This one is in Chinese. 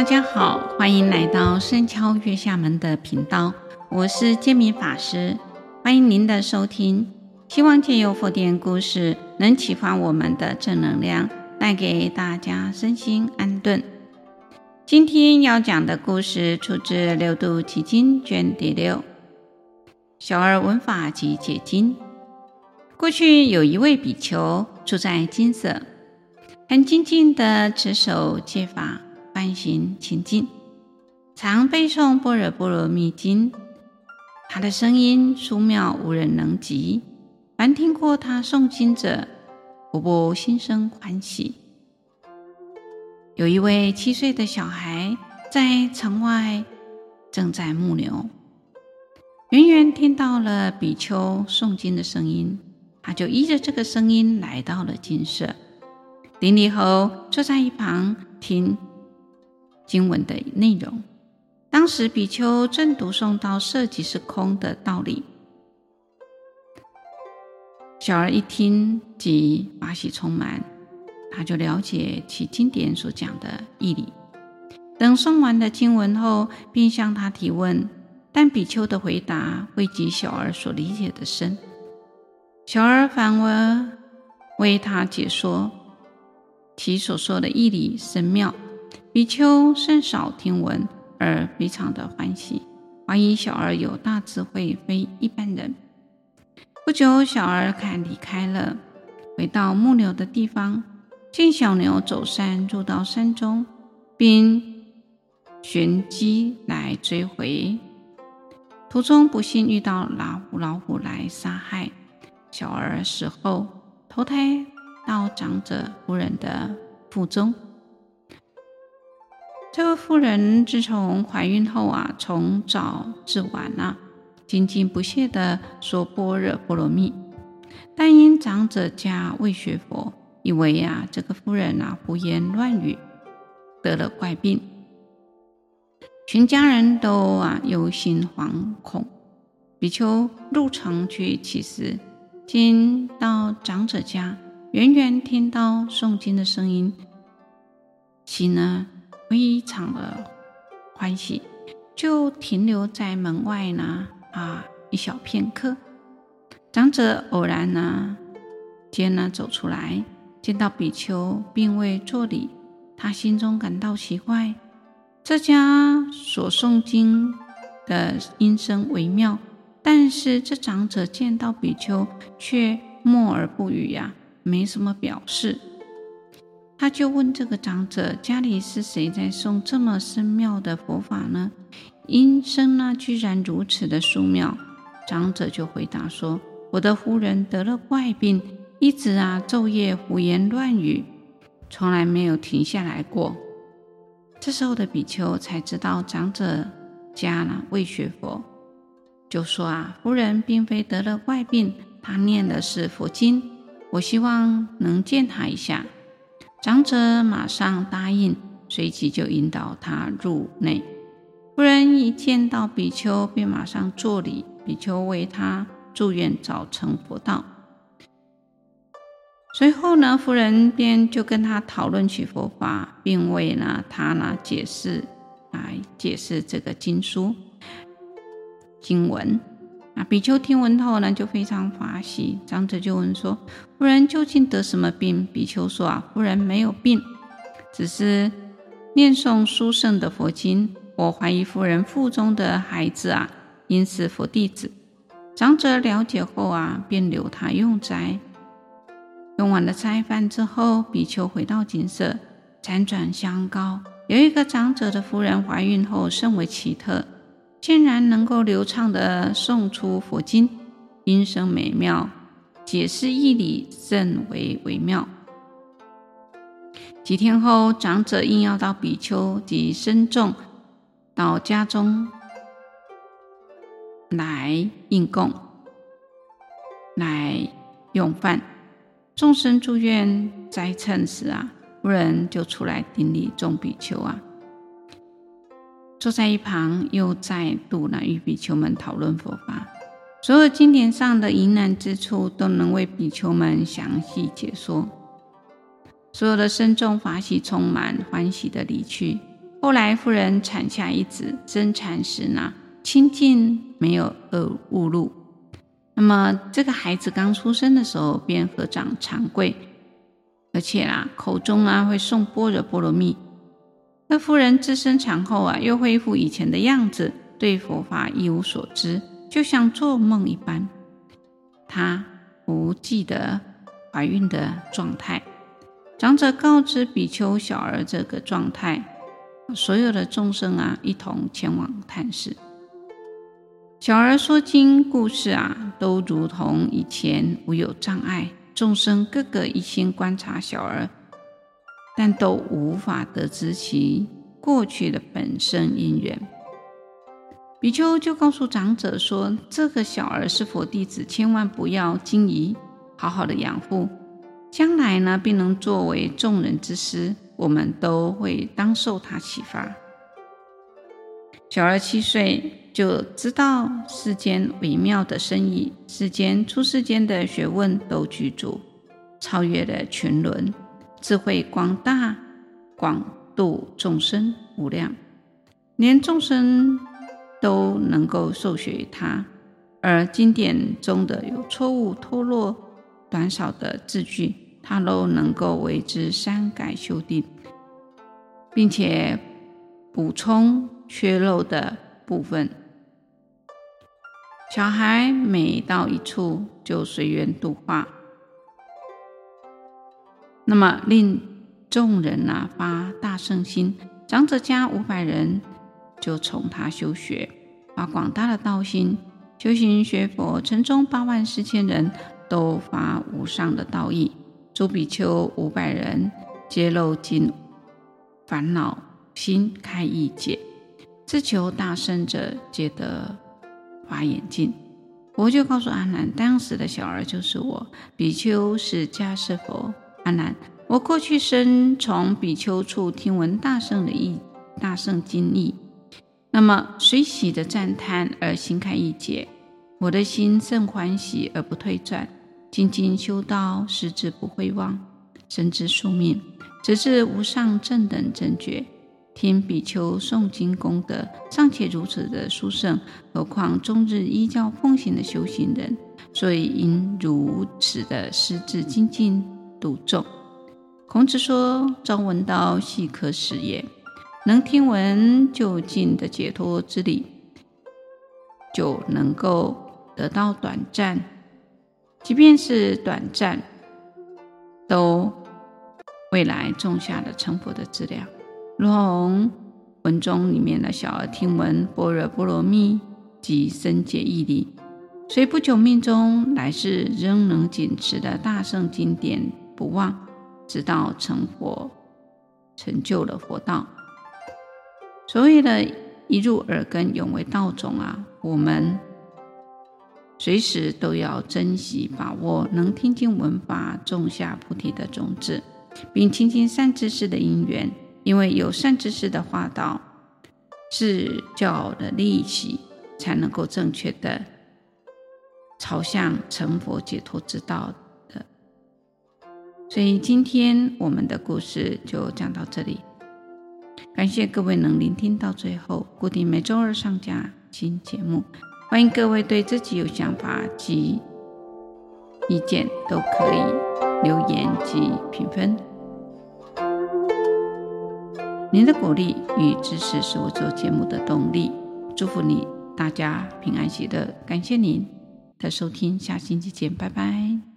大家好，欢迎来到深敲月下门的频道，我是建明法师，欢迎您的收听。希望借由佛典故事，能启发我们的正能量，带给大家身心安顿。今天要讲的故事出自《六度集经》卷第六，《小儿闻法及解经》。过去有一位比丘住在金色，很精进地持守戒法。梵行清净，常背诵《般若波罗蜜经》。他的声音殊妙，无人能及。凡听过他诵经者，无不心生欢喜。有一位七岁的小孩在城外正在牧牛，远远听到了比丘诵经的声音，他就依着这个声音来到了精舍。顶礼后，坐在一旁听。经文的内容，当时比丘正读诵到“色即是空”的道理。小儿一听即法喜充满，他就了解其经典所讲的义理。等诵完的经文后，便向他提问，但比丘的回答未及小儿所理解的深。小儿反而为他解说其所说的义理深妙。比丘甚少听闻，而非常的欢喜，怀疑小儿有大智慧，非一般人。不久，小儿看离开了，回到牧牛的地方，见小牛走山入到山中，并寻机来追回。途中不幸遇到老虎，老虎来杀害小儿，死后投胎到长者夫人的腹中。这位妇人自从怀孕后啊，从早至晚啊，精进不懈地说般若波罗蜜。但因长者家未学佛，以为呀、啊，这个妇人啊胡言乱语，得了怪病。全家人都啊忧心惶恐。比丘入城去乞食，经到长者家，远远听到诵经的声音，心呢，非常的欢喜，就停留在门外呢啊一小片刻。长者偶然呢间呢走出来，见到比丘并未作礼，他心中感到奇怪。这家所诵经的音声微妙，但是这长者见到比丘却默而不语呀，没什么表示。他就问这个长者：“家里是谁在诵这么深妙的佛法呢？音声呢，居然如此的殊妙。”长者就回答说：“我的夫人得了怪病，一直啊昼夜胡言乱语，从来没有停下来过。”这时候的比丘才知道长者家呢未学佛，就说：“啊，夫人并非得了怪病，她念的是佛经，我希望能见她一下。”长者马上答应，随即就引导他入内。夫人一见到比丘，便马上作礼。比丘为他祝愿早成佛道。随后呢，夫人便就跟他讨论起佛法，并为呢他呢解释，来解释这个经书经文。啊，比丘听闻后呢，就非常欢喜。长者就问说：“夫人究竟得什么病？”比丘说：“啊，夫人没有病，只是念诵殊胜的佛经。我怀疑夫人腹中的孩子啊，应是佛弟子。”长者了解后啊，便留他用斋。用完了斋饭之后，比丘回到景色，辗转相告，有一个长者的夫人怀孕后甚为奇特。竟然能够流畅地诵出佛经，音声美妙，解释义理甚为微妙。几天后，长者应邀到比丘及僧众到家中来应供，来用饭。众生祝愿斋称时啊，夫人就出来顶礼众比丘啊。坐在一旁，又再度呢与比丘们讨论佛法，所有经典上的疑难之处都能为比丘们详细解说。所有的僧众法喜充满，欢喜的离去。后来妇人产下一子，生产时呢，清净没有恶误入。那么这个孩子刚出生的时候便合掌长跪，而且啊口中啊会诵般若波罗蜜。那妇人自生产后啊又恢复以前的样子，对佛法一无所知，就像做梦一般。她不记得怀孕的状态。长者告知比丘小儿这个状态，所有的众生啊一同前往探视。小儿说经故事啊，都如同以前无有障碍。众生个个一心观察小儿，但都无法得知其过去的本身因缘。比丘就告诉长者说：“这个小儿是佛弟子，千万不要惊疑，好好的养护，将来呢，必能作为众人之师。我们都会当受他启发。”小儿七岁。就知道世间微妙的深意，世间出世间的学问都具足，超越了群伦，智慧广大，广度众生无量，连众生都能够受学于他。而经典中的有错误、脱落、短少的字句，他都能够为之删改修订，并且补充缺漏的部分。小孩每到一处就随缘度化，那么令众人呐、啊、发大圣心。长者家五百人就从他修学，发广大的道心，修行学佛。城中八万四千人都发无上的道意。诸比丘五百人皆漏尽烦恼心，开意解，自求大圣者皆得。法眼净，佛就告诉阿难，当时的小儿就是我。比丘是迦是佛。阿难，我过去生从比丘处听闻大圣的义，大圣经义，那么随喜的赞叹而心开意解，我的心甚欢喜而不退转，精进修道，矢志不会忘，深知宿命，直至无上正等正觉。听比丘诵经功德尚且如此的殊胜，何况终日依教奉行的修行人？所以应如此的矢志精进度众。孔子说：“朝闻道，夕可使也。”能听闻就近的解脱之理，就能够得到短暂，即便是短暂，都未来种下了成佛的资粮。如同文中里面的小儿听闻般若波罗蜜及深解义理，虽不久命终，来世仍能谨持的大圣经典不忘，直到成佛，成就了佛道。所谓的一入耳根，永为道种啊！我们随时都要珍惜把握，能听经闻法，种下菩提的种子，并亲近善知识的因缘。因为有善知识的化导，是教的利息，才能够正确的朝向成佛解脱之道。所以今天我们的故事就讲到这里，感谢各位能聆听到最后。固定每周二上架新节目，欢迎各位对自己有想法及意见都可以留言及评分。您的鼓励与支持是我做节目的动力。祝福你，大家平安喜乐。感谢您的收听，下星期见，拜拜。